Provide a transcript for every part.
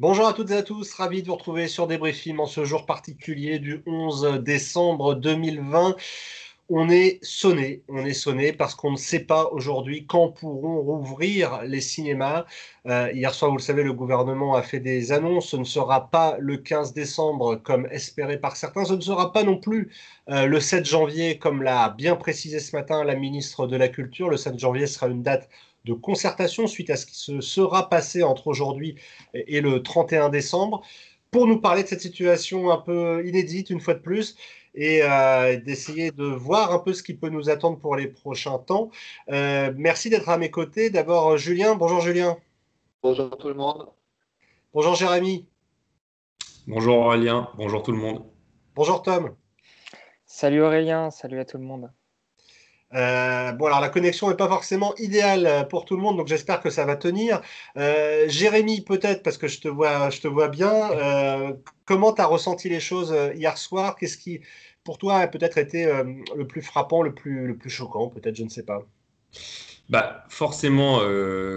Bonjour à toutes et à tous, ravi de vous retrouver sur Débriefing en ce jour particulier du 11 décembre 2020. On est sonné, on est sonné parce qu'on ne sait pas aujourd'hui quand pourront rouvrir les cinémas. Euh, hier soir, vous le savez, le gouvernement a fait des annonces. Ce ne sera pas le 15 décembre comme espéré par certains. Ce ne sera pas non plus euh, le 7 janvier comme l'a bien précisé ce matin la ministre de la Culture. Le 7 janvier sera une date de concertation suite à ce qui se sera passé entre aujourd'hui et le 31 décembre pour nous parler de cette situation un peu inédite une fois de plus et euh, d'essayer de voir un peu ce qui peut nous attendre pour les prochains temps. Euh, merci d'être à mes côtés. D'abord Julien. Bonjour Julien. Bonjour tout le monde. Bonjour Jérémy. Bonjour Aurélien. Bonjour tout le monde. Bonjour Tom. Salut Aurélien. Salut à tout le monde. Euh, bon, alors la connexion n'est pas forcément idéale euh, pour tout le monde, donc j'espère que ça va tenir. Euh, Jérémy, peut-être, parce que je te vois, je te vois bien, comment tu as ressenti les choses hier soir? Qu'est-ce qui, pour toi, a peut-être été le plus frappant, le plus, le plus choquant Peut-être, je ne sais pas. Bah, forcément,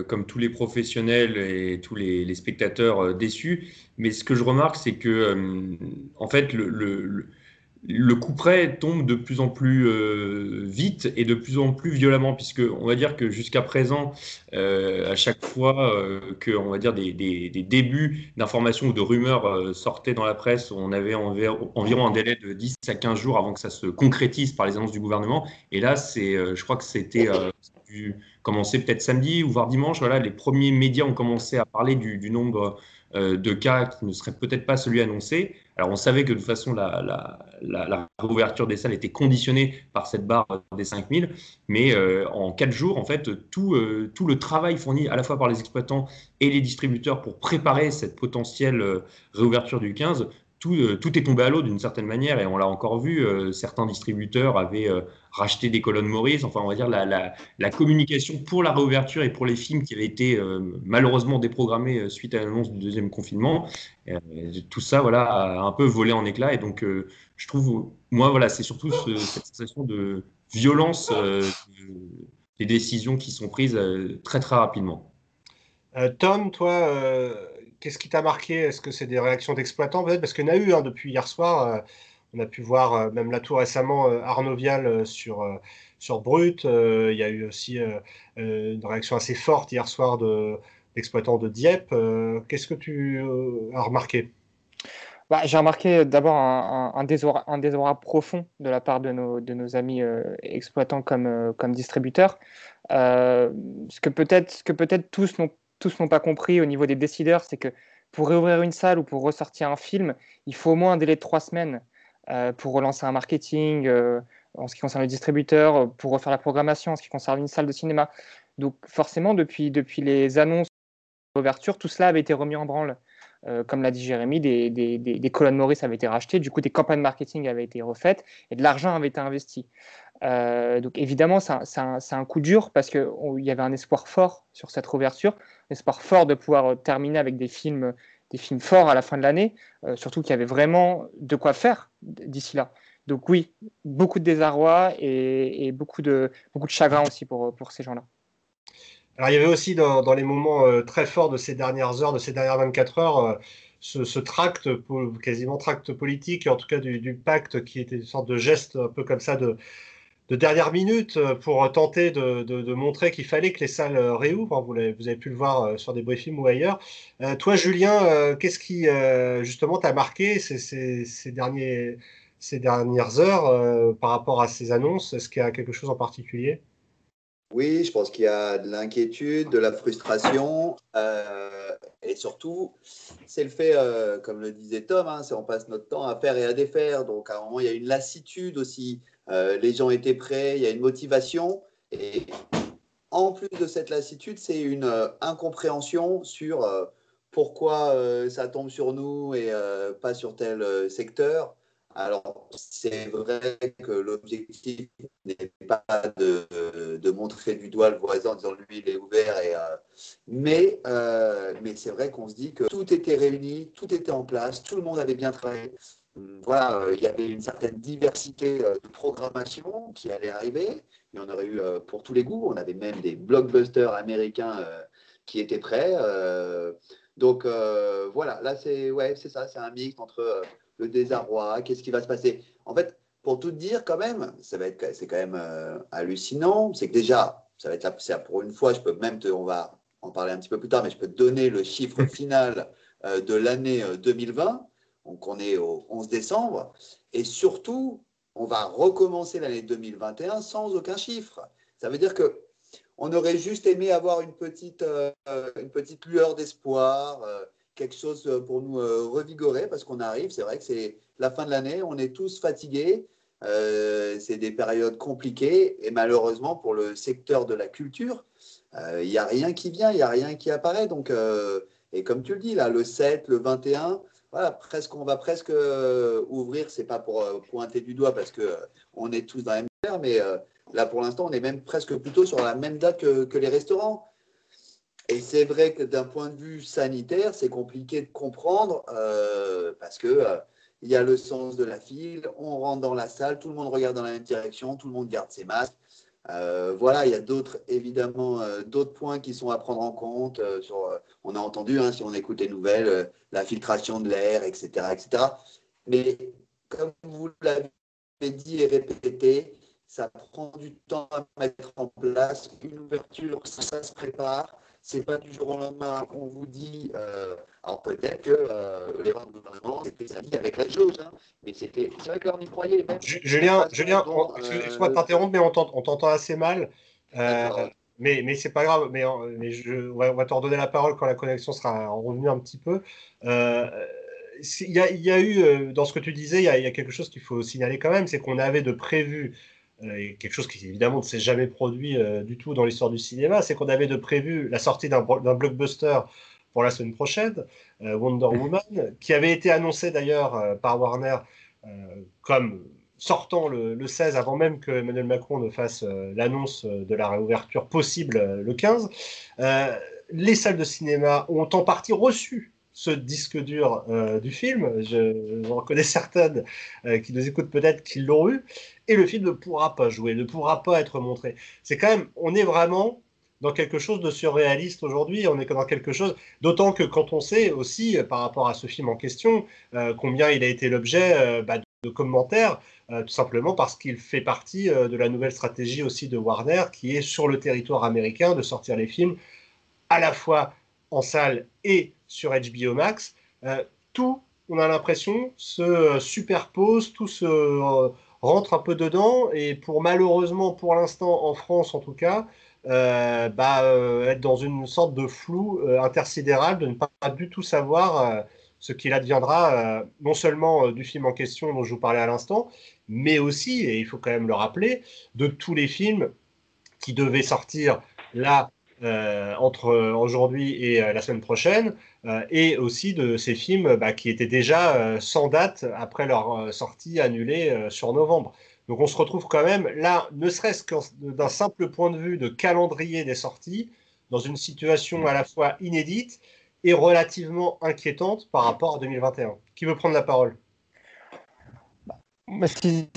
comme tous les professionnels et tous les, spectateurs déçus, mais ce que je remarque, c'est que, en fait, le le coup près tombe de plus en plus euh, vite et de plus en plus violemment, puisque on va dire que jusqu'à présent, euh, à chaque fois euh, que va dire des, débuts d'informations ou de rumeurs sortaient dans la presse, on avait environ un délai de 10 à 15 jours avant que ça se concrétise par les annonces du gouvernement. Et là, c'est, je crois que c'était dû commencer peut-être samedi ou voire dimanche. Voilà, les premiers médias ont commencé à parler du, du nombre de cas qui ne serait peut-être pas celui annoncé. Alors on savait que de toute façon la, réouverture des salles était conditionnée par cette barre des 5000, mais euh, en quatre jours, en fait, tout, euh, tout le travail fourni à la fois par les exploitants et les distributeurs pour préparer cette potentielle euh, réouverture du 15 euh, tout, est tombé à l'eau d'une certaine manière et on l'a encore vu. Euh, certains distributeurs avaient euh, racheté des colonnes Maurice. Enfin, on va dire la, communication pour la réouverture et pour les films qui avaient été malheureusement déprogrammés suite à l'annonce du deuxième confinement. tout ça, voilà, a un peu volé en éclats. Et donc, je trouve, moi, voilà, c'est surtout cette sensation de violence des décisions qui sont prises très très rapidement. Tom, toi Qu'est-ce qui t'a marqué? Est-ce que c'est des réactions d'exploitants peut-être? Parce qu'il y en a eu hein, depuis hier soir. Euh, on a pu voir euh, même là tout récemment euh, Arnaud Vial sur, sur Brut. il y a eu aussi une réaction assez forte hier soir d'exploitants de, Dieppe. Qu'est-ce que tu as remarqué? Bah, J'ai remarqué d'abord un, un, profond de la part de nos, de nos amis exploitants comme, comme distributeurs. ce que peut-être peut tous n'ont tous n'ont pas compris au niveau des décideurs, c'est que pour réouvrir une salle ou pour ressortir un film, il faut au moins un délai de trois semaines euh, pour relancer un marketing euh, en ce qui concerne le distributeur, pour refaire la programmation en ce qui concerne une salle de cinéma. Donc forcément, depuis, depuis les annonces d'ouverture, tout cela avait été remis en branle. Euh, comme l'a dit Jérémy, des, des, des, colonnes Maurice avaient été rachetées, du coup des campagnes marketing avaient été refaites et de l'argent avait été investi. Euh, donc évidemment, c'est un, un, coup dur parce qu'il y avait un espoir fort sur cette réouverture, un espoir fort de pouvoir euh, terminer avec des films, des films forts à la fin de l'année, surtout qu'il y avait vraiment de quoi faire d'ici là. Donc oui, beaucoup de désarroi et, et, beaucoup, de, beaucoup de chagrin aussi pour, pour ces gens-là. Alors, il y avait aussi dans, les moments euh, très forts de ces dernières heures, de ces dernières 24 heures, euh, ce, tract, quasiment tract politique, en tout cas du, pacte, qui était une sorte de geste un peu comme ça de, dernière minute euh, pour tenter de, montrer qu'il fallait que les salles réouvrent. Vous, avez, vous avez pu le voir sur des briefings ou ailleurs. toi, Julien, qu'est-ce qui justement t'a marqué ces dernières heures par rapport à ces annonces? Est-ce qu'il y a quelque chose en particulier? Oui, je pense qu'il y a de l'inquiétude, de la frustration, euh, et surtout, c'est le fait, euh, comme le disait Tom, hein, c'est on passe notre temps à faire et à défaire. Donc, à un moment, il y a une lassitude aussi. Euh, les gens étaient prêts, il y a une motivation, et en plus de cette lassitude, c'est une incompréhension sur pourquoi ça tombe sur nous et pas sur tel secteur. Alors, c'est vrai que l'objectif n'est pas de, montrer du doigt le voisin en disant lui, il est ouvert. Euh, mais euh, mais c'est vrai qu'on se dit que tout était réuni, tout était en place, tout le monde avait bien travaillé. Voilà, euh, il y avait une certaine diversité de programmation qui allait arriver. Il y en aurait eu pour tous les goûts. On avait même des blockbusters américains qui étaient prêts. Donc voilà, là c'est ouais, ça, c'est un mix entre le désarroi, qu'est-ce qui va se passer? En fait, pour tout dire quand même, ça va être, c'est quand même hallucinant. C'est que déjà, ça va être là, pour une fois, je peux même te, on va en parler un petit peu plus tard, mais je peux te donner le chiffre final de l'année 2020. Donc on est au 11 décembre. Et surtout, on va recommencer l'année 2021 sans aucun chiffre. Ça veut dire que on aurait juste aimé avoir une petite, euh, une petite lueur d'espoir, euh, quelque chose pour nous euh, revigorer parce qu'on arrive. C'est vrai que c'est la fin de l'année, on est tous fatigués. c'est des périodes compliquées et malheureusement pour le secteur de la culture, il n'y a rien qui vient, il n'y a rien qui apparaît. Donc, et comme tu le dis, là, le 7, le 21, voilà, presque, on va presque euh, ouvrir, c'est pas pour euh, pointer du doigt parce que euh, on est tous dans la même sphère, mais là pour l'instant, on est même presque plutôt sur la même date que, les restaurants. Et c'est vrai que d'un point de vue sanitaire, c'est compliqué de comprendre parce que il y a le sens de la file, on rentre dans la salle, tout le monde regarde dans la même direction, tout le monde garde ses masques. Euh, voilà, il y a d'autres, évidemment, euh, d'autres points qui sont à prendre en compte. Euh, on a entendu, hein, si on écoute les nouvelles, la filtration de l'air, etc., etc. Mais comme vous l'avez dit et répété, ça prend du temps à mettre en place. Une ouverture, ça se prépare c'est pas du jour au lendemain qu'on vous dit. Euh, alors peut-être que euh, les rangs de gouvernement c'était ça avec la chose, hein, mais c'était. C'est vrai qu'on y croyait. Même Julien, Julien excuse-moi de t'interrompre, mais on t'entend assez mal. Euh, mais, mais c'est pas grave, mais, mais je, on va, te redonner la parole quand la connexion sera revenue un petit peu. il, y a, il y, a, eu, dans ce que tu disais, il y a, il y a quelque chose qu'il faut signaler quand même, c'est qu'on avait de prévu euh, quelque chose qui évidemment ne s'est jamais produit euh, du tout dans l'histoire du cinéma, c'est qu'on avait de prévu la sortie d'un blockbuster pour la semaine prochaine, euh, Wonder Woman, qui avait été annoncé d'ailleurs par Warner comme sortant le, 16 avant même que Emmanuel Macron ne fasse l'annonce de la réouverture possible le 15. les salles de cinéma ont en partie reçu ce disque dur du film. Je, je reconnais certaines qui nous écoutent peut-être qui l'ont eu et le film ne pourra pas jouer, ne pourra pas être montré. C'est quand même, on est vraiment dans quelque chose de surréaliste aujourd'hui, on est dans quelque chose, d'autant que quand on sait aussi, euh, par rapport à ce film en question, euh, combien il a été l'objet euh, bah, de, commentaires, tout simplement parce qu'il fait partie de la nouvelle stratégie aussi de Warner, qui est sur le territoire américain de sortir les films à la fois en salle et sur HBO Max. tout, on a l'impression, se superpose, tout se rentre un peu dedans et pour malheureusement pour l'instant en France en tout cas euh, bah, euh, être dans une sorte de flou euh, intersidéral de ne pas, du tout savoir ce qu'il adviendra non seulement du film en question dont je vous parlais à l'instant mais aussi et il faut quand même le rappeler de tous les films qui devaient sortir là euh, entre aujourd'hui et euh, la semaine prochaine, euh, et aussi de ces films bah, qui étaient déjà sans date après leur sortie annulée sur novembre. Donc on se retrouve quand même là, ne serait-ce que d'un simple point de vue de calendrier des sorties, dans une situation à la fois inédite et relativement inquiétante par rapport à 2021. Qui veut prendre la parole? Bah, si,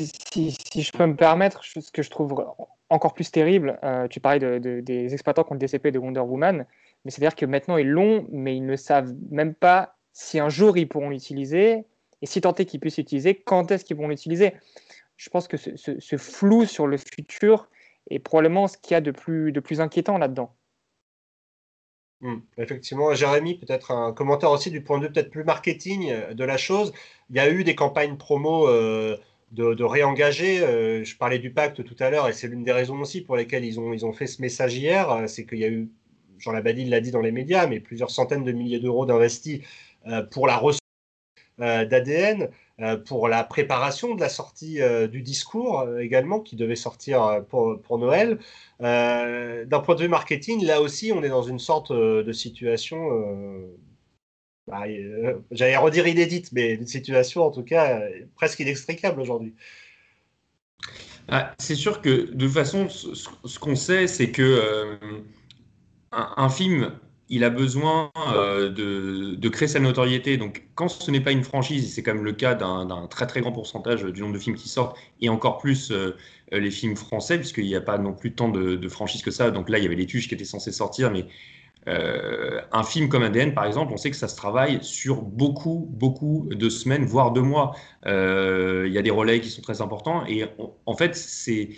je peux me permettre, ce que je trouve encore plus terrible, euh, tu parlais de, des exploitants qui ont le DCP de Wonder Woman, mais c'est-à-dire que maintenant ils l'ont, mais ils ne savent même pas si un jour ils pourront l'utiliser, et si tant est qu'ils puissent l'utiliser, quand est-ce qu'ils vont l'utiliser? Je pense que ce, flou sur le futur est probablement ce qu'il y a de de plus inquiétant là-dedans. Hmm, effectivement, Jérémy, peut-être un commentaire aussi du point de vue peut-être plus marketing de la chose. Il y a eu des campagnes promo euh, de, réengager. Euh, je parlais du pacte tout à l'heure et c'est l'une des raisons aussi pour lesquelles ils ont, ils ont fait ce message hier. Euh, c'est qu'il y a eu, Jean Labadie l'a dit dans les médias, mais plusieurs centaines de milliers d'euros d'investis euh, pour la ressource d'ADN, pour la préparation de la sortie du discours également, qui devait sortir pour, Noël. D'un point de vue marketing, là aussi, on est dans une sorte de situation bah, euh, j'allais redire inédite, mais une situation en tout cas euh, presque inextricable aujourd'hui. Ah, c'est sûr que de toute façon, ce, qu'on sait, c'est que euh, un, film, il a besoin de, créer sa notoriété. Donc, quand ce n'est pas une franchise, c'est quand même le cas d'un très très grand pourcentage du nombre de films qui sortent, et encore plus les films français, puisqu'il n'y a pas non plus tant de, franchises que ça. Donc là, il y avait les Tuches qui étaient censés sortir, mais un film comme ADN, par exemple, on sait que ça se travaille sur beaucoup, beaucoup de semaines, voire de mois. Il y a des relais qui sont très importants. Et en fait, c'est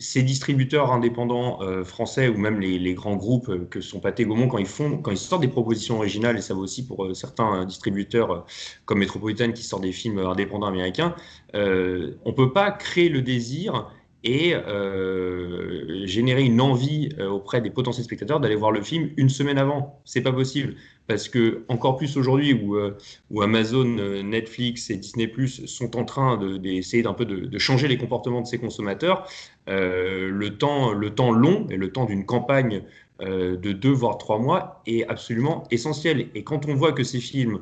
ces distributeurs indépendants euh, français ou même les, grands groupes euh, que sont Pathé Gaumont, quand ils font, quand ils sortent des propositions originales, et ça vaut aussi pour euh, certains distributeurs comme Metropolitan qui sortent des films indépendants américains, on ne peut pas créer le désir et euh, générer une envie euh, auprès des potentiels spectateurs d'aller voir le film une semaine avant. C'est pas possible parce que encore plus aujourd'hui où, euh, Amazon, Netflix et Disney Plus sont en train d'essayer d'un peu de, changer les comportements de ces consommateurs, le temps long et le temps d'une campagne de deux voire trois mois est absolument essentiel. Et quand on voit que ces films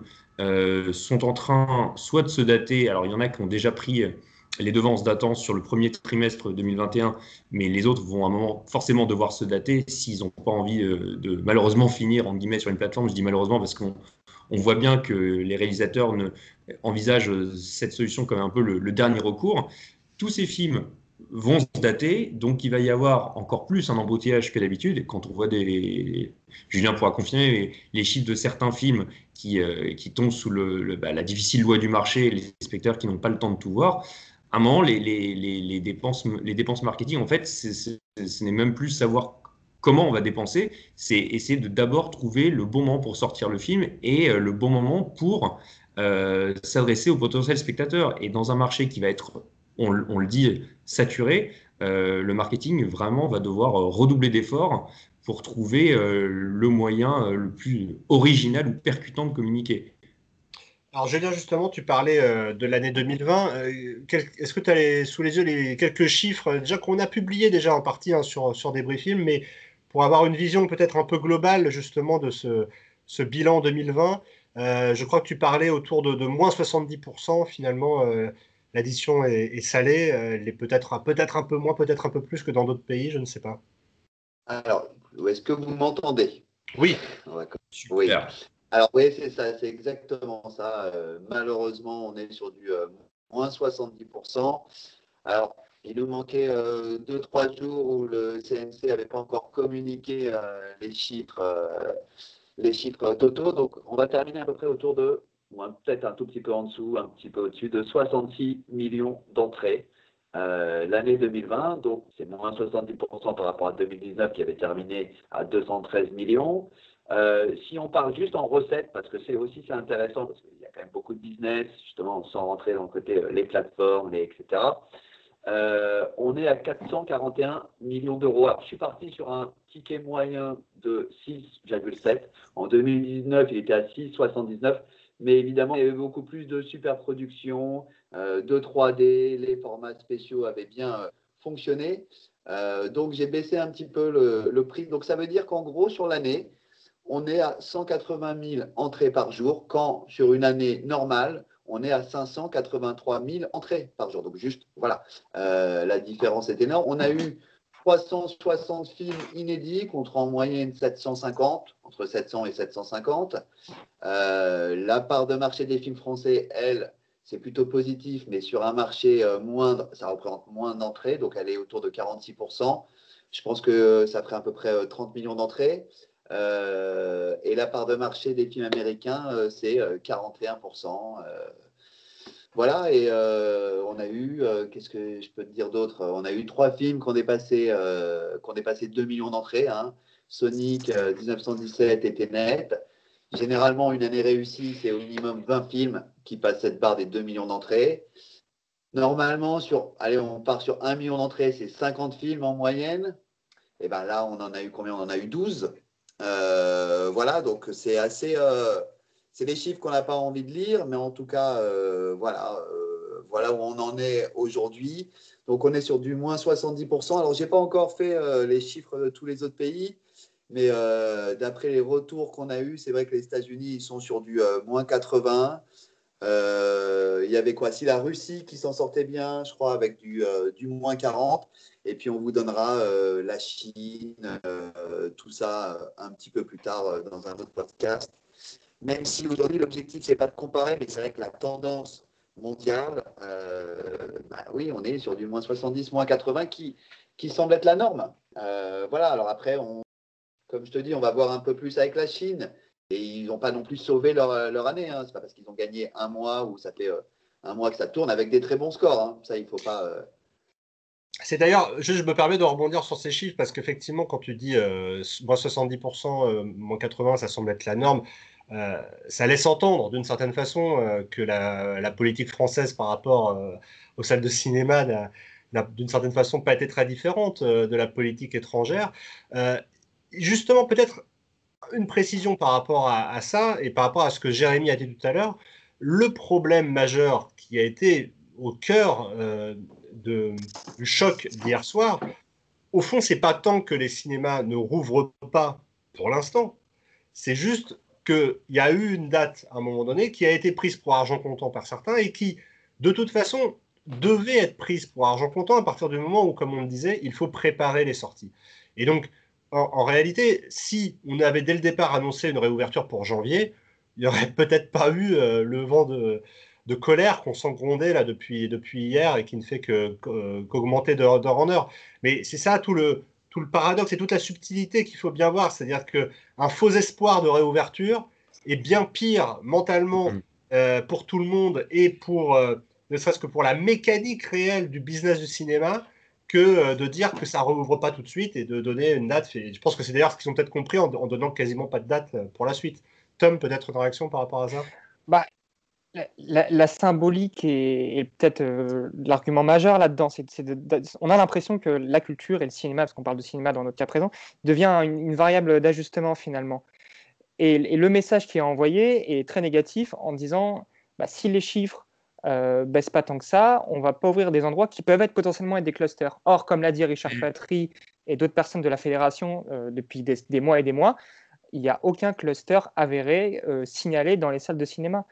sont en train soit de se dater, alors il y en a qui ont déjà pris les devances datant sur le premier trimestre 2021, mais les autres vont à un moment forcément devoir se dater s'ils n'ont pas envie de, malheureusement finir en guillemets sur une plateforme. Je dis malheureusement parce qu'on voit bien que les réalisateurs envisagent cette solution comme un peu le, dernier recours. Tous ces films vont se dater, donc il va y avoir encore plus un embouteillage que d'habitude. Quand on voit des, Julien pourra confirmer les, chiffres de certains films qui, euh, tombent sous bah, la difficile loi du marché, les spectateurs qui n'ont pas le temps de tout voir, à un moment, les, dépenses marketing, en fait, ce n'est même plus savoir comment on va dépenser, c'est essayer de d'abord trouver le bon moment pour sortir le film et euh, le bon moment pour euh, s'adresser aux potentiels spectateurs. Et dans un marché qui va être, on, le dit, saturé, euh, le marketing vraiment va devoir redoubler d'efforts pour trouver le moyen le plus original ou percutant de communiquer. Alors Julien, justement, tu parlais euh, de l'année 2020. Euh, est-ce que tu as sous les yeux les quelques chiffres déjà qu'on a publiés déjà en partie hein, sur, sur des films, mais pour avoir une vision peut-être un peu globale justement de ce, ce bilan 2020, euh, je crois que tu parlais autour de, moins 70% finalement. L'addition est, salée, elle est peut-être peut-être un peu moins, peut-être un peu plus que dans d'autres pays, je ne sais pas. Alors, est-ce que vous m'entendez? Oui. Super. Oui. Alors oui, c'est ça, c'est exactement ça. Euh, malheureusement, on est sur du euh, moins 70%. Alors, il nous manquait 2-3 euh, jours où le CNC n'avait pas encore communiqué les chiffres, les chiffres totaux. Donc, on va terminer à peu près autour de, ou peut-être un tout petit peu en dessous, un petit peu au-dessus de 66 millions d'entrées. l'année 2020, donc c'est moins 70% par rapport à 2019 qui avait terminé à 213 millions. Euh, si on parle juste en recettes, parce que c'est aussi intéressant, parce qu'il y a quand même beaucoup de business, justement, sans rentrer dans le côté euh, les plateformes, etc. Euh, on est à 441 millions d'euros. Alors, je suis parti sur un ticket moyen de 6,7. En 2019, il était à 6,79. Mais évidemment, il y avait beaucoup plus de super production, de 3D, les formats spéciaux avaient bien fonctionné. donc, j'ai baissé un petit peu le prix. Donc, ça veut dire qu'en gros, sur l'année, on est à 180 000 entrées par jour, quand sur une année normale, on est à 583 000 entrées par jour. Donc juste, voilà, euh, la différence est énorme. On a eu 360 films inédits contre en moyenne 750, entre 700 et 750. Euh, la part de marché des films français, elle, c'est plutôt positif, mais sur un marché euh, moindre, ça représente moins d'entrées, donc elle est autour de 46%. Je pense que ça ferait à peu près 30 millions d'entrées. Euh, et la part de marché des films américains, euh, c'est 41%. Euh, voilà, et on a eu, qu'est-ce que je peux te dire d'autre? On a eu trois films qui ont dépassé, qu'on dépassé 2 millions d'entrées. Hein. Sonic 1917 et Tenet. Généralement, une année réussie, c'est au minimum 20 films qui passent cette barre des 2 millions d'entrées. Normalement, sur, allez, on part sur 1 million d'entrées, c'est 50 films en moyenne. Et bien là, on en a eu combien? On en a eu 12. Euh, voilà, donc c'est assez. Euh, c'est des chiffres qu'on n'a pas envie de lire, mais en tout cas, euh, voilà, voilà où on en est aujourd'hui. Donc on est sur du moins 70%. Alors, je n'ai pas encore fait les chiffres de tous les autres pays, mais d'après les retours qu'on a eus, c'est vrai que les États-Unis, ils sont sur du moins 80. Il y avait quoi? Si la Russie qui s'en sortait bien, je crois, avec du, du moins 40. Et puis on vous donnera euh, la Chine, euh, tout ça euh, un petit peu plus tard dans un autre podcast. Même si aujourd'hui l'objectif c'est pas de comparer, mais c'est vrai que la tendance mondiale, bah oui, on est sur du moins 70, moins 80 qui, semble être la norme. voilà, alors après, comme je te dis, on va voir un peu plus avec la Chine. Et ils n'ont pas non plus sauvé leur, leur année. Hein. Ce n'est pas parce qu'ils ont gagné un mois ou ça fait un mois que ça tourne avec des très bons scores. Hein. Ça, il ne faut pas. C'est d'ailleurs, je, me permets de rebondir sur ces chiffres parce qu'effectivement, quand tu dis moins 70%, moins 80%, ça semble être la norme. Euh, ça laisse entendre d'une certaine façon euh, que la, politique française par rapport euh, aux salles de cinéma n'a d'une certaine façon pas été très différente de la politique étrangère. justement, peut-être une précision par rapport à, ça et par rapport à ce que Jérémy a dit tout à l'heure. Le problème majeur qui a été au cœur de, du choc d'hier soir, au fond, c'est pas tant que les cinémas ne rouvrent pas pour l'instant, c'est juste qu'il y a eu une date à un moment donné qui a été prise pour argent comptant par certains et qui, de toute façon, devait être prise pour argent comptant à partir du moment où, comme on le disait, il faut préparer les sorties. Et donc, en, réalité, si on avait dès le départ annoncé une réouverture pour janvier, il n'y aurait peut-être pas eu euh, le vent de, colère qu'on sent gronder là depuis, depuis hier et qui ne fait qu'augmenter d'heure en heure. Mais c'est ça tout le, tout le paradoxe et toute la subtilité qu'il faut bien voir. C'est-à-dire qu'un faux espoir de réouverture est bien pire mentalement mm. euh, pour tout le monde et pour, euh, ne serait-ce que pour la mécanique réelle du business du cinéma que euh, de dire que ça ne rouvre pas tout de suite et de donner une date. je pense que c'est d'ailleurs ce qu'ils ont peut-être compris en, donnant quasiment pas de date pour la suite. Tom, peut-être une réaction par rapport à ça? Bah, la, symbolique est, peut-être euh, l'argument majeur là-dedans. on a l'impression que la culture et le cinéma, parce qu'on parle de cinéma dans notre cas présent, devient une, variable d'ajustement finalement. Et, le message qui est envoyé est très négatif en disant bah, si les chiffres euh, baissent pas tant que ça, on va pas ouvrir des endroits qui peuvent être potentiellement être des clusters. Or, comme l'a dit Richard Patry et d'autres personnes de la fédération euh, depuis des, mois et des mois, il n'y a aucun cluster avéré euh, signalé dans les salles de cinéma.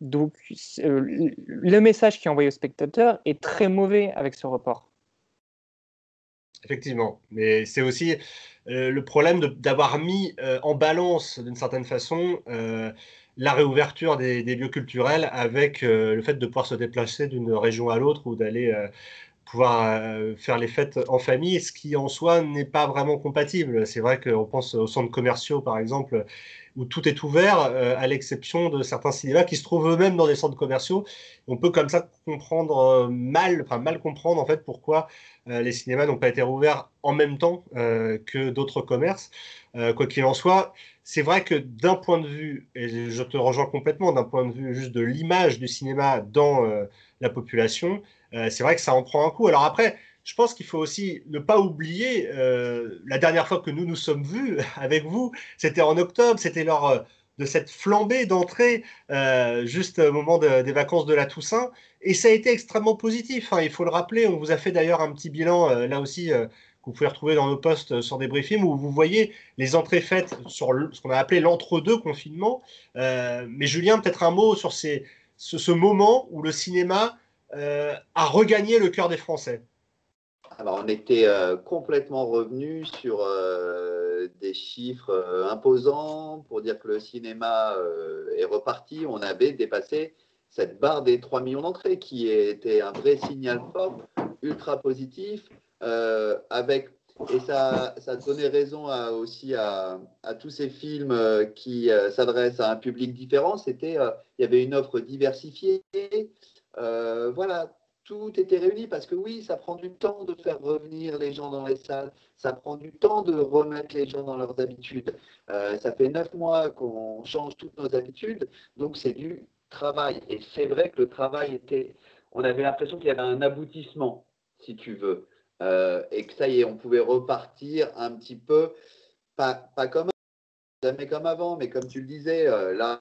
Donc, euh, le message qui est envoyé aux spectateurs est très mauvais avec ce report. Effectivement, mais c'est aussi le problème d'avoir mis en balance, d'une certaine façon, la réouverture des, lieux culturels avec le fait de pouvoir se déplacer d'une région à l'autre ou d'aller pouvoir faire les fêtes en famille, ce qui en soi n'est pas vraiment compatible. C'est vrai qu'on pense aux centres commerciaux, par exemple, où tout est ouvert, euh, à l'exception de certains cinémas qui se trouvent eux-mêmes dans des centres commerciaux. On peut comme ça comprendre euh, mal, enfin mal comprendre en fait pourquoi euh, les cinémas n'ont pas été rouverts en même temps que d'autres commerces. quoi qu'il en soit, c'est vrai que d'un point de vue, et je te rejoins complètement, d'un point de vue juste de l'image du cinéma dans la population, c'est vrai que ça en prend un coup. Alors après, je pense qu'il faut aussi ne pas oublier euh, la dernière fois que nous nous sommes vus avec vous, c'était en octobre, c'était lors euh, de cette flambée d'entrée euh, juste au moment des vacances de la Toussaint, et ça a été extrêmement positif. Hein, il faut le rappeler. On vous a fait d'ailleurs un petit bilan là aussi que vous pouvez retrouver dans nos posts sur des briefings où vous voyez les entrées faites sur ce qu'on a appelé l'entre-deux confinement. mais Julien, peut-être un mot sur ce, moment où le cinéma a regagné le cœur des Français. On était euh, complètement revenu sur euh, des chiffres euh, imposants pour dire que le cinéma est reparti. On avait dépassé cette barre des 3 millions d'entrées qui était un vrai signal fort, ultra positif, avec et ça, ça donnait raison aussi à, à, tous ces films qui s'adressent à un public différent. C'était, il y avait une offre diversifiée. voilà, tout était réuni parce que oui, ça prend du temps de faire revenir les gens dans les salles, ça prend du temps de remettre les gens dans leurs habitudes. Euh, ça fait neuf mois qu'on change toutes nos habitudes, donc c'est du travail. Et c'est vrai que le travail était, on avait l'impression qu'il y avait un aboutissement, si tu veux, euh, et que ça y est, on pouvait repartir un petit peu, pas, pas comme jamais comme avant, mais comme tu le disais, euh, là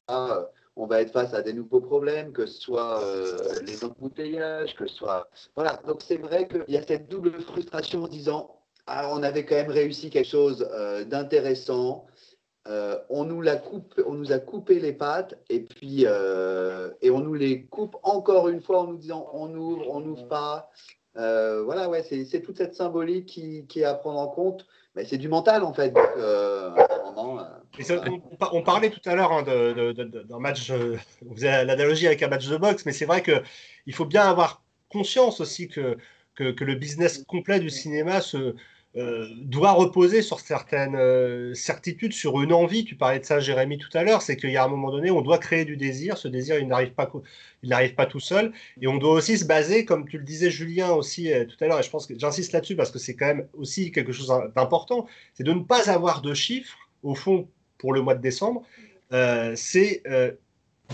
on va être face à des nouveaux problèmes, que ce soit euh, les embouteillages, que ce soit. Voilà, donc c'est vrai qu'il y a cette double frustration en disant ah, on avait quand même réussi quelque chose euh, d'intéressant. Euh, on, nous la on nous a coupé les pattes et puis et on nous les coupe encore une fois en nous disant on ouvre, on n'ouvre pas. voilà, ouais, c'est toute cette symbolique qui, est à prendre en compte. Mais c'est du mental en fait. On, parlait tout à l'heure hein, d'un match, euh, on faisait l'analogie avec un match de boxe, mais c'est vrai qu'il faut bien avoir conscience aussi que, que, le business complet du cinéma se, euh, doit reposer sur certaines euh, certitudes, sur une envie. Tu parlais de ça, Jérémy, tout à l'heure. C'est qu'il y a un moment donné, on doit créer du désir. Ce désir, il n'arrive pas, il n'arrive pas tout seul. Et on doit aussi se baser, comme tu le disais, Julien, aussi euh, tout à l'heure. Et je pense que j'insiste là-dessus parce que c'est quand même aussi quelque chose d'important. C'est de ne pas avoir de chiffres, au fond, pour le mois de décembre. c'est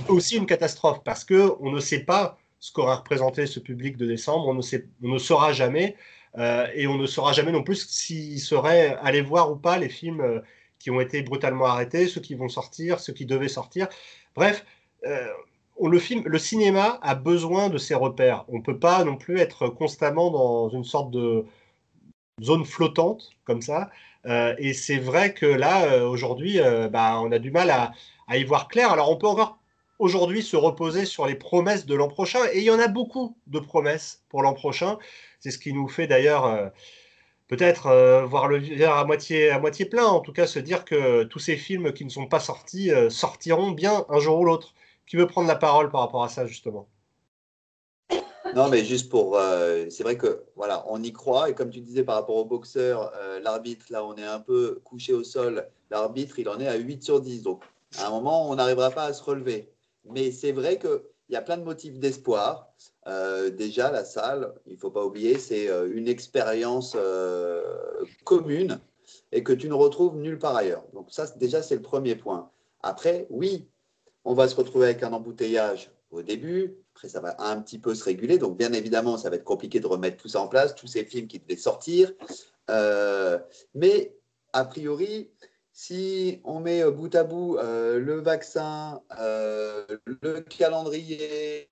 aussi une catastrophe parce que on ne sait pas ce qu'aura représenté ce public de décembre. On ne, saura jamais. Euh, et on ne saura jamais non plus s'ils seraient allés voir ou pas les films euh, qui ont été brutalement arrêtés, ceux qui vont sortir, ceux qui devaient sortir. Bref, euh, le, le cinéma a besoin de ses repères. On ne peut pas non plus être constamment dans une sorte de zone flottante comme ça. Et c'est vrai que là, aujourd'hui, bah, on a du mal à, y voir clair. Alors on peut encore aujourd'hui se reposer sur les promesses de l'an prochain. Et il y en a beaucoup de promesses pour l'an prochain. C'est ce qui nous fait d'ailleurs euh, peut-être euh, voir le verre à moitié, à moitié plein, en tout cas se dire que tous ces films qui ne sont pas sortis euh, sortiront bien un jour ou l'autre. Qui veut prendre la parole par rapport à ça justement? Non, mais juste pour. c'est vrai que voilà, on y croit. Et comme tu disais par rapport au boxeur, l'arbitre, là, on est un peu couché au sol. L'arbitre, il en est à 8 sur 10. Donc, à un moment, on n'arrivera pas à se relever. Mais c'est vrai qu'il y a plein de motifs d'espoir. Euh, déjà, la salle, il ne faut pas oublier, c'est euh, une expérience euh, commune et que tu ne retrouves nulle part ailleurs. Donc ça, déjà, c'est le premier point. Après, oui, on va se retrouver avec un embouteillage au début. Après, ça va un petit peu se réguler. Donc, bien évidemment, ça va être compliqué de remettre tout ça en place, tous ces films qui devaient sortir. mais, a priori, si on met euh, bout à bout euh, le vaccin, euh, le calendrier,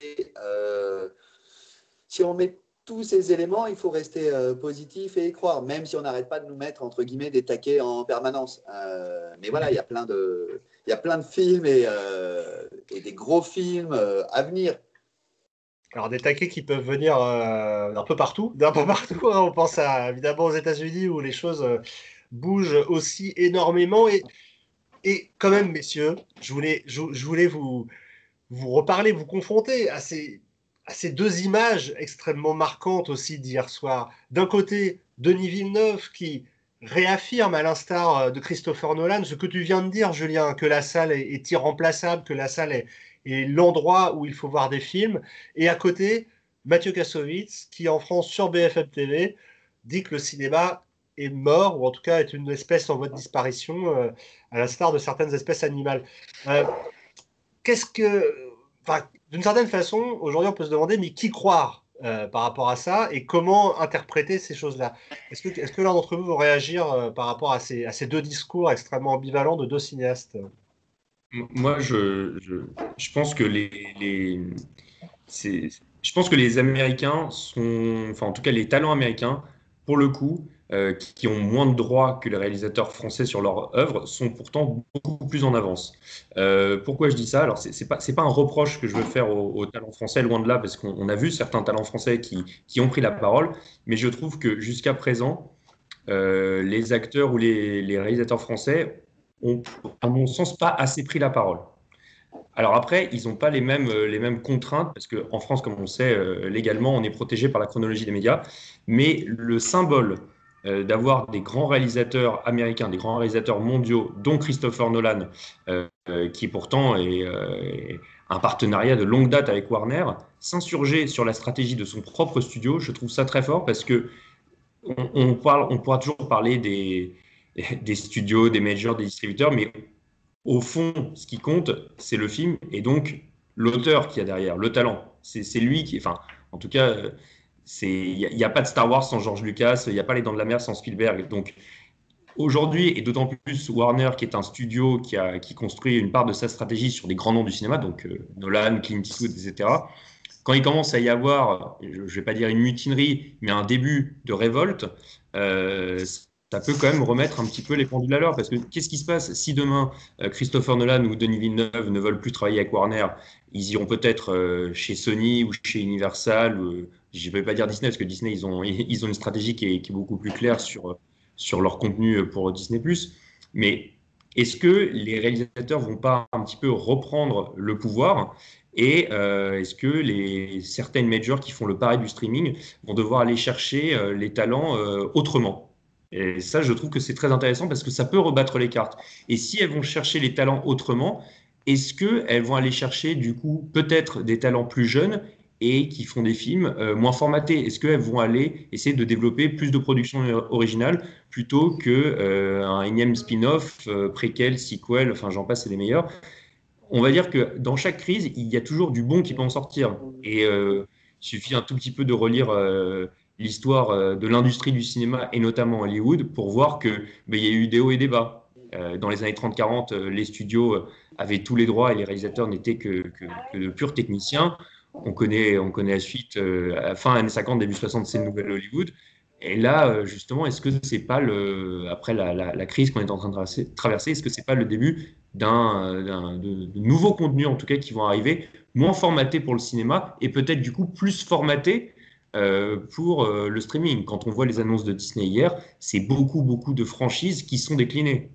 si on met tous ces éléments, il faut rester positif et y croire, même si on n'arrête pas de nous mettre entre guillemets des taquets en permanence. mais voilà, il y a plein de, films et des gros films à venir. Alors des taquets qui peuvent venir d'un peu partout, d'un peu partout. Hein. On pense évidemment aux États-Unis où les choses bouge aussi énormément. Et, et quand même, messieurs, je voulais, je, voulais vous, vous reparler, vous confronter à ces, à ces deux images extrêmement marquantes aussi d'hier soir. D'un côté, Denis Villeneuve qui réaffirme, à l'instar de Christopher Nolan, ce que tu viens de dire, Julien, que la salle est, irremplaçable, que la salle est, est l'endroit où il faut voir des films. Et à côté, Mathieu Kassovitz, qui en France, sur BFM TV, dit que le cinéma est mort, ou en tout cas est une espèce en voie de disparition, euh, à l'instar de certaines espèces animales. Euh, qu'est-ce que. D'une certaine façon, aujourd'hui, on peut se demander, mais qui croire euh, par rapport à ça et comment interpréter ces choses-là? Est-ce que, l'un d'entre vous veut réagir par rapport à ces, deux discours extrêmement ambivalents de deux cinéastes? Moi, je, je, pense que les, les je pense que les Américains sont, enfin en tout cas les talents américains, pour le coup, euh, qui ont moins de droits que les réalisateurs français sur leur œuvre sont pourtant beaucoup plus en avance. Euh, pourquoi je dis ça? Alors, ce n'est pas, pas, un reproche que je veux faire aux, talents français, loin de là, parce qu'on a vu certains talents français qui, qui, ont pris la parole, mais je trouve que jusqu'à présent, euh, les acteurs ou les, les, réalisateurs français à mon sens, pas assez pris la parole. Alors après, ils n'ont pas les mêmes, les mêmes contraintes, parce qu'en France, comme on sait, légalement, on est protégé par la chronologie des médias, mais le symbole euh, d'avoir des grands réalisateurs américains, des grands réalisateurs mondiaux, dont Christopher Nolan, euh, euh, qui pourtant est, un partenariat de longue date avec Warner, s'insurger sur la stratégie de son propre studio, je trouve ça très fort parce que on, parle, on pourra toujours parler des, des studios, des majors, des distributeurs, mais au fond, ce qui compte, c'est le film et donc l'auteur qui a derrière, le talent. C'est lui qui, enfin, en tout cas, il n'y a, pas de Star Wars sans George Lucas, il n'y a pas Les Dents de la Mer sans Spielberg. Donc aujourd'hui, et d'autant plus Warner, qui est un studio qui, a, qui construit une part de sa stratégie sur des grands noms du cinéma, donc euh, Nolan, Clint Eastwood, etc. Quand il commence à y avoir, je ne vais pas dire une mutinerie, mais un début de révolte, euh, ça peut quand même remettre un petit peu les pendules à l'heure. Parce que qu'est-ce qui se passe si demain euh, Christopher Nolan ou Denis Villeneuve ne veulent plus travailler avec Warner Ils iront peut-être chez Sony ou chez Universal ou je ne vais pas dire Disney, parce que Disney, ils ont, ils ont une stratégie qui est, beaucoup plus claire sur, sur leur contenu pour Disney. Mais est-ce que les réalisateurs vont pas un petit peu reprendre le pouvoir et euh, est-ce que les, certaines majors qui font le pari du streaming vont devoir aller chercher euh, les talents euh, autrement? Et ça, je trouve que c'est très intéressant parce que ça peut rebattre les cartes. Et si elles vont chercher les talents autrement, est-ce qu'elles vont aller chercher du coup peut-être des talents plus jeunes et qui font des films euh, moins formatés? Est-ce qu'elles vont aller essayer de développer plus de productions originales plutôt qu'un euh, énième spin-off, euh, préquel, sequel, enfin j'en passe, c'est les meilleurs? On va dire que dans chaque crise, il y a toujours du bon qui peut en sortir. Et il suffit un tout petit peu de relire l'histoire de l'industrie du cinéma et notamment Hollywood pour voir qu'il ben, y a eu des hauts et des bas. dans les années 30-40, les studios avaient tous les droits et les réalisateurs n'étaient que, que, de purs techniciens. On connaît, on connaît la suite, euh, fin années 50, début 60, c'est Nouvelle Hollywood. Et là, euh, justement, est-ce que c'est pas le, après la, la, crise qu'on est en train de traverser, est-ce que c'est pas le début d'un, de, de, nouveaux contenus, en tout cas, qui vont arriver, moins formatés pour le cinéma et peut-être du coup plus formatés euh, pour le streaming. Quand on voit les annonces de Disney hier, c'est beaucoup, beaucoup de franchises qui sont déclinées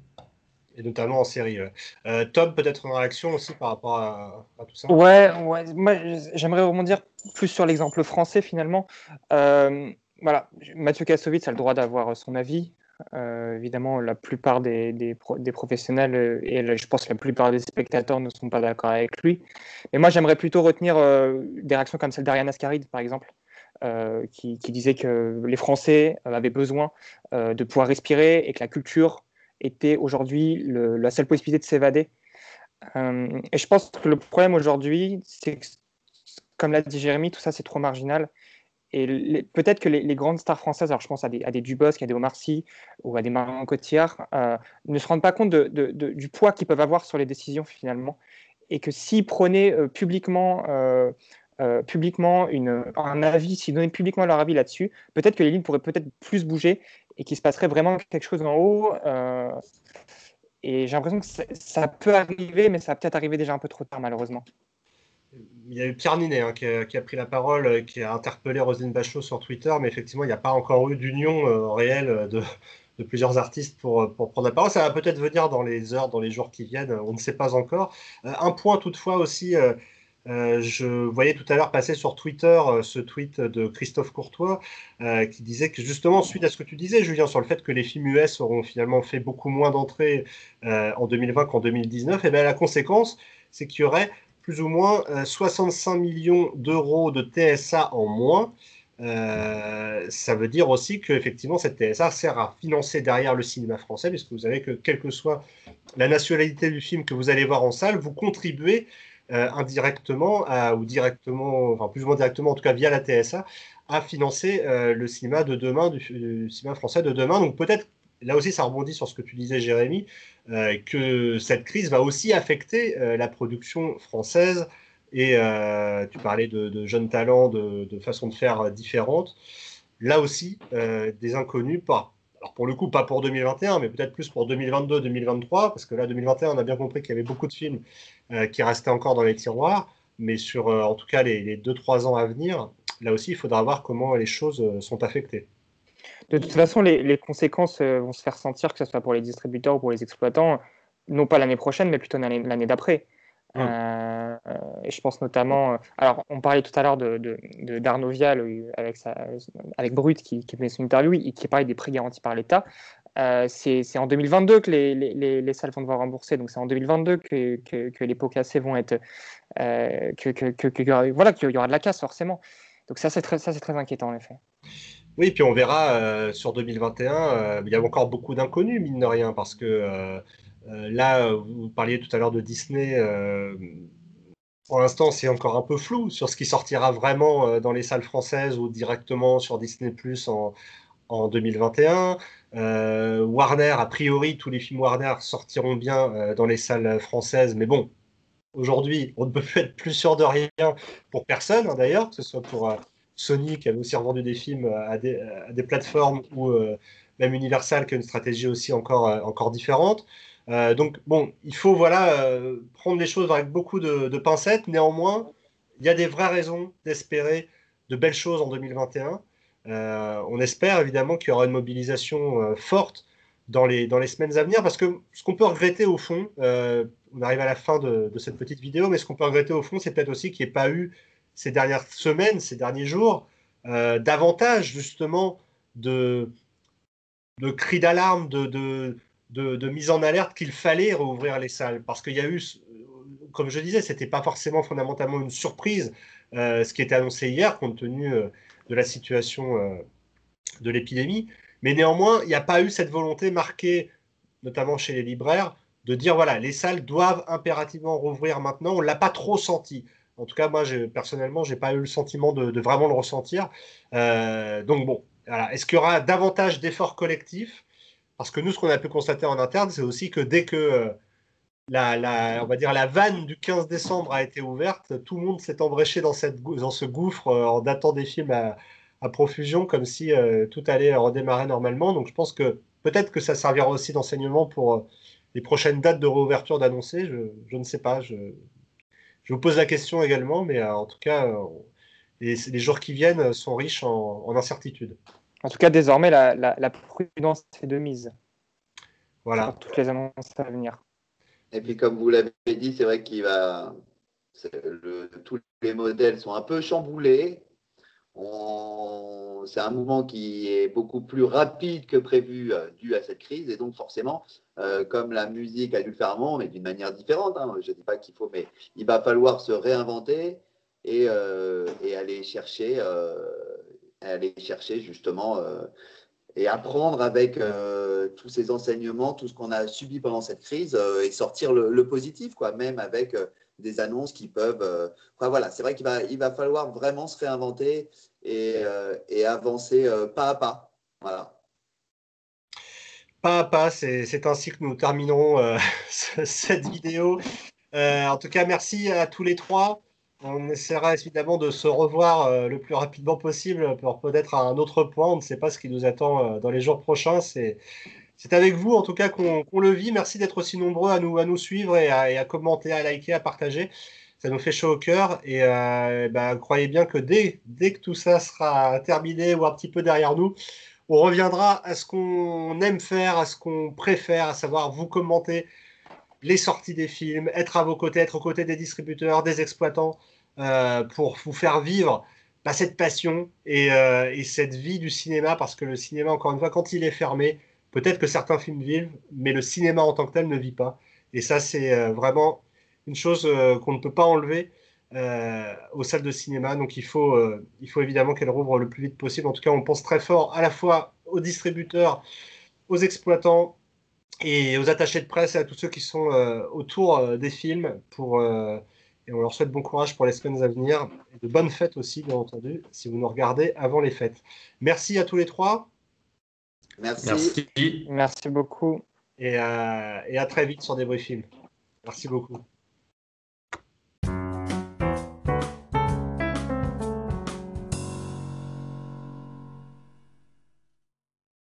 et notamment en série. Euh, Tom, peut-être une réaction aussi par rapport à, tout ça? Ouais, ouais. moi j'aimerais rebondir plus sur l'exemple français finalement. Euh, voilà, Mathieu Kassovitz a le droit d'avoir son avis. Euh, évidemment, la plupart des, des, des, professionnels et je pense que la plupart des spectateurs ne sont pas d'accord avec lui. Mais moi, j'aimerais plutôt retenir des réactions comme celle d'Ariane Ascaride, par exemple, qui, qui, disait que les Français avaient besoin de pouvoir respirer et que la culture était aujourd'hui la seule possibilité de s'évader. Euh, et je pense que le problème aujourd'hui, c'est que, comme l'a dit Jérémy, tout ça c'est trop marginal. Et peut-être que les, grandes stars françaises, alors je pense à des, à des Dubosc, à des Omar Sy ou à des Marion Cotillard, euh, ne se rendent pas compte du poids qu'ils peuvent avoir sur les décisions finalement. Et que s'ils prenaient euh, publiquement, publiquement une, un avis, s'ils donnaient publiquement leur avis là-dessus, peut-être que les lignes pourraient peut-être plus bouger et qu'il se passerait vraiment quelque chose en haut. Euh, et j'ai l'impression que ça, peut arriver, mais ça va peut-être arriver déjà un peu trop tard, malheureusement. Il y a eu Pierre Ninet hein, qui, a, pris la parole, euh, qui a interpellé Roselyne Bachelot sur Twitter, mais effectivement, il n'y a pas encore eu d'union euh, réelle de, plusieurs artistes pour, prendre la parole. Ça va peut-être venir dans les heures, dans les jours qui viennent, on ne sait pas encore. un point toutefois aussi euh, je voyais tout à l'heure passer sur Twitter euh, ce tweet de Christophe Courtois euh, qui disait que justement, suite à ce que tu disais, Julien, sur le fait que les films US auront finalement fait beaucoup moins d'entrées en 2020 qu'en 2019, et bien la conséquence, c'est qu'il y aurait plus ou moins 65 millions d'euros de TSA en moins. ça veut dire aussi que effectivement cette TSA sert à financer derrière le cinéma français, puisque vous savez que quelle que soit la nationalité du film que vous allez voir en salle, vous contribuez euh, indirectement ou directement, enfin plus ou moins directement, en tout cas via la TSA, à financer euh, le cinéma de demain, du, cinéma français de demain. Donc peut-être, là aussi ça rebondit sur ce que tu disais Jérémy, euh, que cette crise va aussi affecter la production française et tu parlais de, jeunes talents, de, de façons de faire différentes. Là aussi, des inconnus, pas, alors pour le coup, pas pour 2021, mais peut-être plus pour 2022-2023, parce que là, 2021, on a bien compris qu'il y avait beaucoup de films euh, qui restaient encore dans les tiroirs, mais sur euh, en tout cas les, 2-3 ans à venir, là aussi, il faudra voir comment les choses euh, sont affectées. De toute façon, les, conséquences vont se faire sentir, que ce soit pour les distributeurs ou pour les exploitants, non pas l'année prochaine, mais plutôt l'année d'après. Et je pense notamment, alors on parlait tout à l'heure de, d'Arnaud Vial avec, avec Brut qui, qui fait son interview et qui parlait des prêts garantis par l'État. Euh, c'est en 2022 que les, les, les, salles vont devoir rembourser, donc c'est en 2022 que, que, que, les pots cassés vont être. Euh, que, voilà, qu'il y aura de la casse forcément. Donc ça, c'est très, ça, très inquiétant en effet. Oui, puis on verra euh, sur 2021, il y a encore beaucoup d'inconnus, mine de rien, parce que là, vous parliez tout à l'heure de Disney. pour l'instant, c'est encore un peu flou sur ce qui sortira vraiment dans les salles françaises ou directement sur Disney Plus en, en 2021. Euh, Warner, a priori, tous les films Warner sortiront bien euh, dans les salles françaises, mais bon, aujourd'hui, on ne peut être plus sûr de rien pour personne, hein, d'ailleurs, que ce soit pour euh, Sony qui avait aussi revendu des films à des, plateformes ou même Universal qui a une stratégie aussi encore, encore différente. Donc, bon, il faut voilà, prendre les choses avec beaucoup de, pincettes. Néanmoins, il y a des vraies raisons d'espérer de belles choses en 2021. Euh, on espère évidemment qu'il y aura une mobilisation euh, forte dans les, dans les semaines à venir, parce que ce qu'on peut regretter au fond, euh, on arrive à la fin de, cette petite vidéo, mais ce qu'on peut regretter au fond, c'est peut-être aussi qu'il n'y ait pas eu ces dernières semaines, ces derniers jours, davantage justement de, de cri d'alarme, de, mise en alerte qu'il fallait rouvrir les salles. Parce qu'il y a eu, comme je disais, ce n'était pas forcément fondamentalement une surprise, euh, ce qui était annoncé hier, compte tenu euh, de la situation euh, de l'épidémie. Mais néanmoins, il n'y a pas eu cette volonté marquée, notamment chez les libraires, de dire voilà, les salles doivent impérativement rouvrir maintenant. On ne l'a pas trop senti. En tout cas, moi, personnellement, je n'ai pas eu le sentiment de, vraiment le ressentir. donc bon, est-ce qu'il y aura davantage d'efforts collectifs? Parce que nous, ce qu'on a pu constater en interne, c'est aussi que dès que euh, la, on va dire la vanne du 15 décembre a été ouverte, tout le monde s'est embréché dans, cette, dans ce gouffre euh, en datant des films à, profusion, comme si euh, tout allait redémarrer normalement. Donc je pense que peut-être que ça servira aussi d'enseignement pour les prochaines dates de réouverture d'annoncer. Je, ne sais pas. Je, je, vous pose la question également, mais en tout cas, les, les, jours qui viennent sont riches en, en incertitudes. En tout cas, désormais, la, la, prudence est de mise. Voilà. Pour toutes les annonces à venir. Et puis, comme vous l'avez dit, c'est vrai qu'il va. tous les modèles sont un peu chamboulés. C'est un mouvement qui est beaucoup plus rapide que prévu euh, dû à cette crise. Et donc, forcément, euh, comme la musique a dû le faire avant, mais d'une manière différente, hein, je ne dis pas qu'il faut, mais il va falloir se réinventer et, euh, et aller chercher aller chercher justement euh, et apprendre avec euh, tous ces enseignements, tout ce qu'on a subi pendant cette crise euh, et sortir le, positif, quoi, même avec des annonces qui peuvent. Enfin, voilà, c'est vrai qu'il va, il va falloir vraiment se réinventer et, et avancer pas à pas. Voilà. Pas à pas, c'est ainsi que nous terminerons cette vidéo. en tout cas, merci à tous les trois. On essaiera évidemment de se revoir euh, le plus rapidement possible pour peut-être un autre point. On ne sait pas ce qui nous attend euh, dans les jours prochains. C'est avec vous, en tout cas, qu'on le vit. Merci d'être aussi nombreux à nous, à nous suivre et à, commenter, à liker, à partager. Ça nous fait chaud au cœur. Et euh, bah, croyez bien que dès, dès que tout ça sera terminé ou un petit peu derrière nous, on reviendra à ce qu'on aime faire, à ce qu'on préfère, à savoir vous commenter les sorties des films, être à vos côtés, être aux côtés des distributeurs, des exploitants, euh, pour vous faire vivre bah, cette passion euh, et, cette vie du cinéma, parce que le cinéma, encore une fois, quand il est fermé, peut-être que certains films vivent, mais le cinéma en tant que tel ne vit pas. Et ça, c'est euh, vraiment une chose qu'on ne peut pas enlever aux salles de cinéma. Donc il faut, il faut évidemment qu'elle rouvre le plus vite possible. En tout cas, on pense très fort à la fois aux distributeurs, aux exploitants, et aux attachés de presse et à tous ceux qui sont euh, autour euh, des films. Pour, euh, et on leur souhaite bon courage pour les semaines à venir. Et de bonnes fêtes aussi, bien entendu, si vous nous regardez avant les fêtes. Merci à tous les trois. Merci. Merci, beaucoup. Et, et à très vite sur des bruits films. Merci beaucoup.